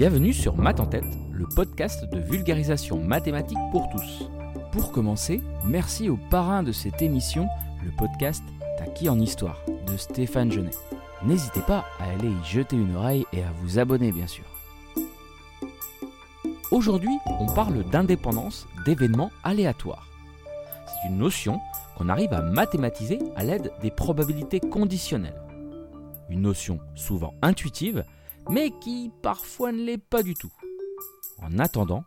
Bienvenue sur Math en tête, le podcast de vulgarisation mathématique pour tous. Pour commencer, merci au parrain de cette émission, le podcast T'as en histoire de Stéphane Genet. N'hésitez pas à aller y jeter une oreille et à vous abonner bien sûr. Aujourd'hui, on parle d'indépendance d'événements aléatoires. C'est une notion qu'on arrive à mathématiser à l'aide des probabilités conditionnelles. Une notion souvent intuitive, mais qui parfois ne l'est pas du tout. En attendant,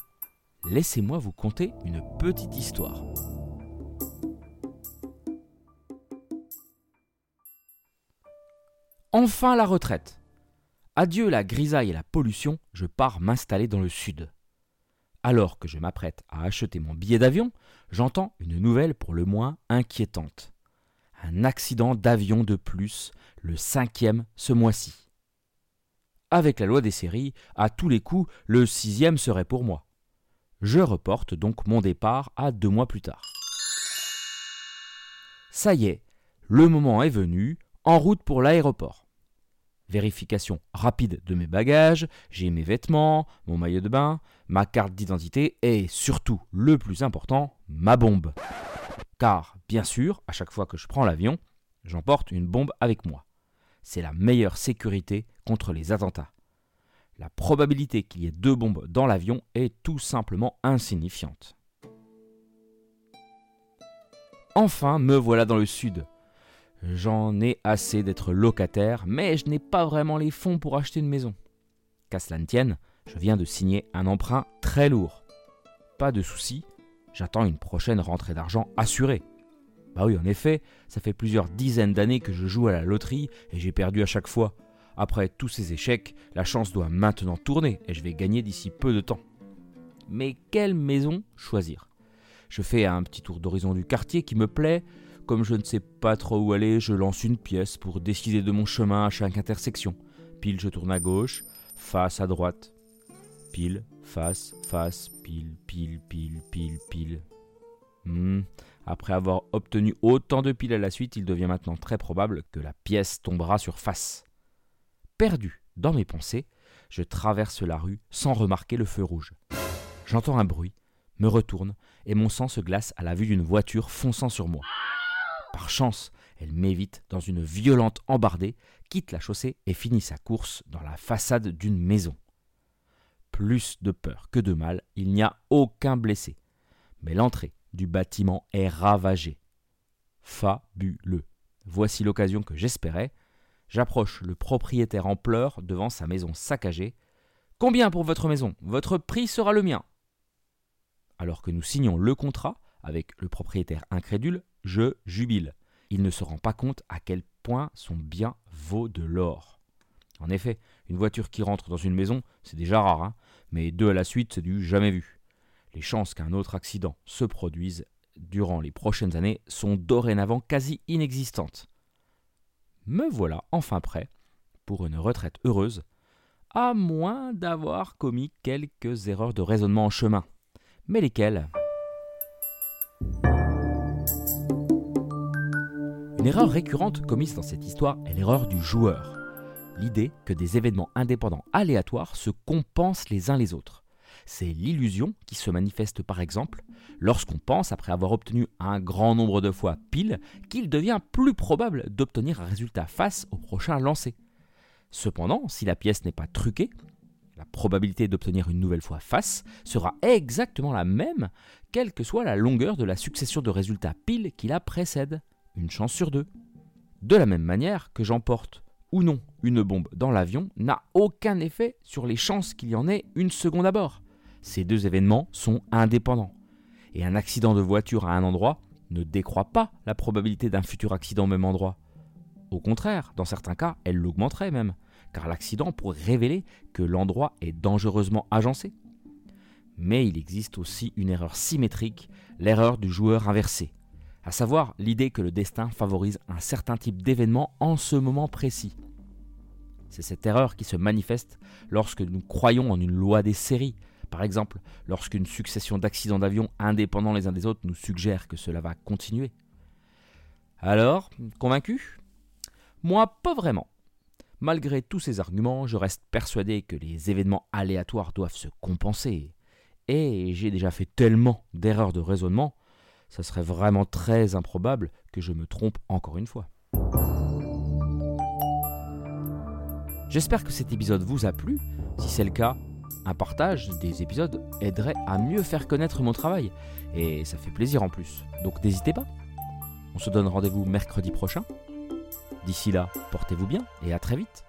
laissez-moi vous conter une petite histoire. Enfin la retraite. Adieu la grisaille et la pollution, je pars m'installer dans le sud. Alors que je m'apprête à acheter mon billet d'avion, j'entends une nouvelle pour le moins inquiétante. Un accident d'avion de plus, le cinquième ce mois-ci. Avec la loi des séries, à tous les coups, le sixième serait pour moi. Je reporte donc mon départ à deux mois plus tard. Ça y est, le moment est venu, en route pour l'aéroport. Vérification rapide de mes bagages, j'ai mes vêtements, mon maillot de bain, ma carte d'identité et surtout, le plus important, ma bombe. Car, bien sûr, à chaque fois que je prends l'avion, j'emporte une bombe avec moi. C'est la meilleure sécurité contre les attentats. La probabilité qu'il y ait deux bombes dans l'avion est tout simplement insignifiante. Enfin, me voilà dans le sud. J'en ai assez d'être locataire, mais je n'ai pas vraiment les fonds pour acheter une maison. Qu'à cela ne tienne, je viens de signer un emprunt très lourd. Pas de souci, j'attends une prochaine rentrée d'argent assurée. Bah oui, en effet, ça fait plusieurs dizaines d'années que je joue à la loterie et j'ai perdu à chaque fois. Après tous ces échecs, la chance doit maintenant tourner et je vais gagner d'ici peu de temps. Mais quelle maison choisir? Je fais un petit tour d'horizon du quartier qui me plaît. Comme je ne sais pas trop où aller, je lance une pièce pour décider de mon chemin à chaque intersection. Pile, je tourne à gauche, face à droite. Pile, face, face, pile, pile, pile, pile, pile. Hmm. Après avoir obtenu autant de piles à la suite, il devient maintenant très probable que la pièce tombera sur face. Perdu dans mes pensées, je traverse la rue sans remarquer le feu rouge. J'entends un bruit, me retourne et mon sang se glace à la vue d'une voiture fonçant sur moi. Par chance, elle m'évite dans une violente embardée, quitte la chaussée et finit sa course dans la façade d'une maison. Plus de peur que de mal, il n'y a aucun blessé. Mais l'entrée du bâtiment est ravagée. Fabuleux. Voici l'occasion que j'espérais. J'approche le propriétaire en pleurs devant sa maison saccagée. Combien pour votre maison? Votre prix sera le mien. Alors que nous signons le contrat avec le propriétaire incrédule, je jubile. Il ne se rend pas compte à quel point son bien vaut de l'or. En effet, une voiture qui rentre dans une maison, c'est déjà rare, hein mais deux à la suite, c'est du jamais vu les chances qu'un autre accident se produise durant les prochaines années sont dorénavant quasi inexistantes. Me voilà enfin prêt pour une retraite heureuse, à moins d'avoir commis quelques erreurs de raisonnement en chemin. Mais lesquelles? Une erreur récurrente commise dans cette histoire est l'erreur du joueur. L'idée que des événements indépendants aléatoires se compensent les uns les autres. C'est l'illusion qui se manifeste par exemple lorsqu'on pense, après avoir obtenu un grand nombre de fois pile, qu'il devient plus probable d'obtenir un résultat face au prochain lancé. Cependant, si la pièce n'est pas truquée, la probabilité d'obtenir une nouvelle fois face sera exactement la même, quelle que soit la longueur de la succession de résultats pile qui la précède, une chance sur deux. De la même manière que j'emporte ou non une bombe dans l'avion n'a aucun effet sur les chances qu'il y en ait une seconde à bord. Ces deux événements sont indépendants. Et un accident de voiture à un endroit ne décroît pas la probabilité d'un futur accident au même endroit. Au contraire, dans certains cas, elle l'augmenterait même, car l'accident pourrait révéler que l'endroit est dangereusement agencé. Mais il existe aussi une erreur symétrique, l'erreur du joueur inversé, à savoir l'idée que le destin favorise un certain type d'événement en ce moment précis. C'est cette erreur qui se manifeste lorsque nous croyons en une loi des séries, par exemple, lorsqu'une succession d'accidents d'avion indépendants les uns des autres nous suggère que cela va continuer. Alors, convaincu? Moi, pas vraiment. Malgré tous ces arguments, je reste persuadé que les événements aléatoires doivent se compenser. Et j'ai déjà fait tellement d'erreurs de raisonnement, ça serait vraiment très improbable que je me trompe encore une fois. J'espère que cet épisode vous a plu. Si c'est le cas, un partage des épisodes aiderait à mieux faire connaître mon travail. Et ça fait plaisir en plus. Donc n'hésitez pas. On se donne rendez-vous mercredi prochain. D'ici là, portez-vous bien et à très vite.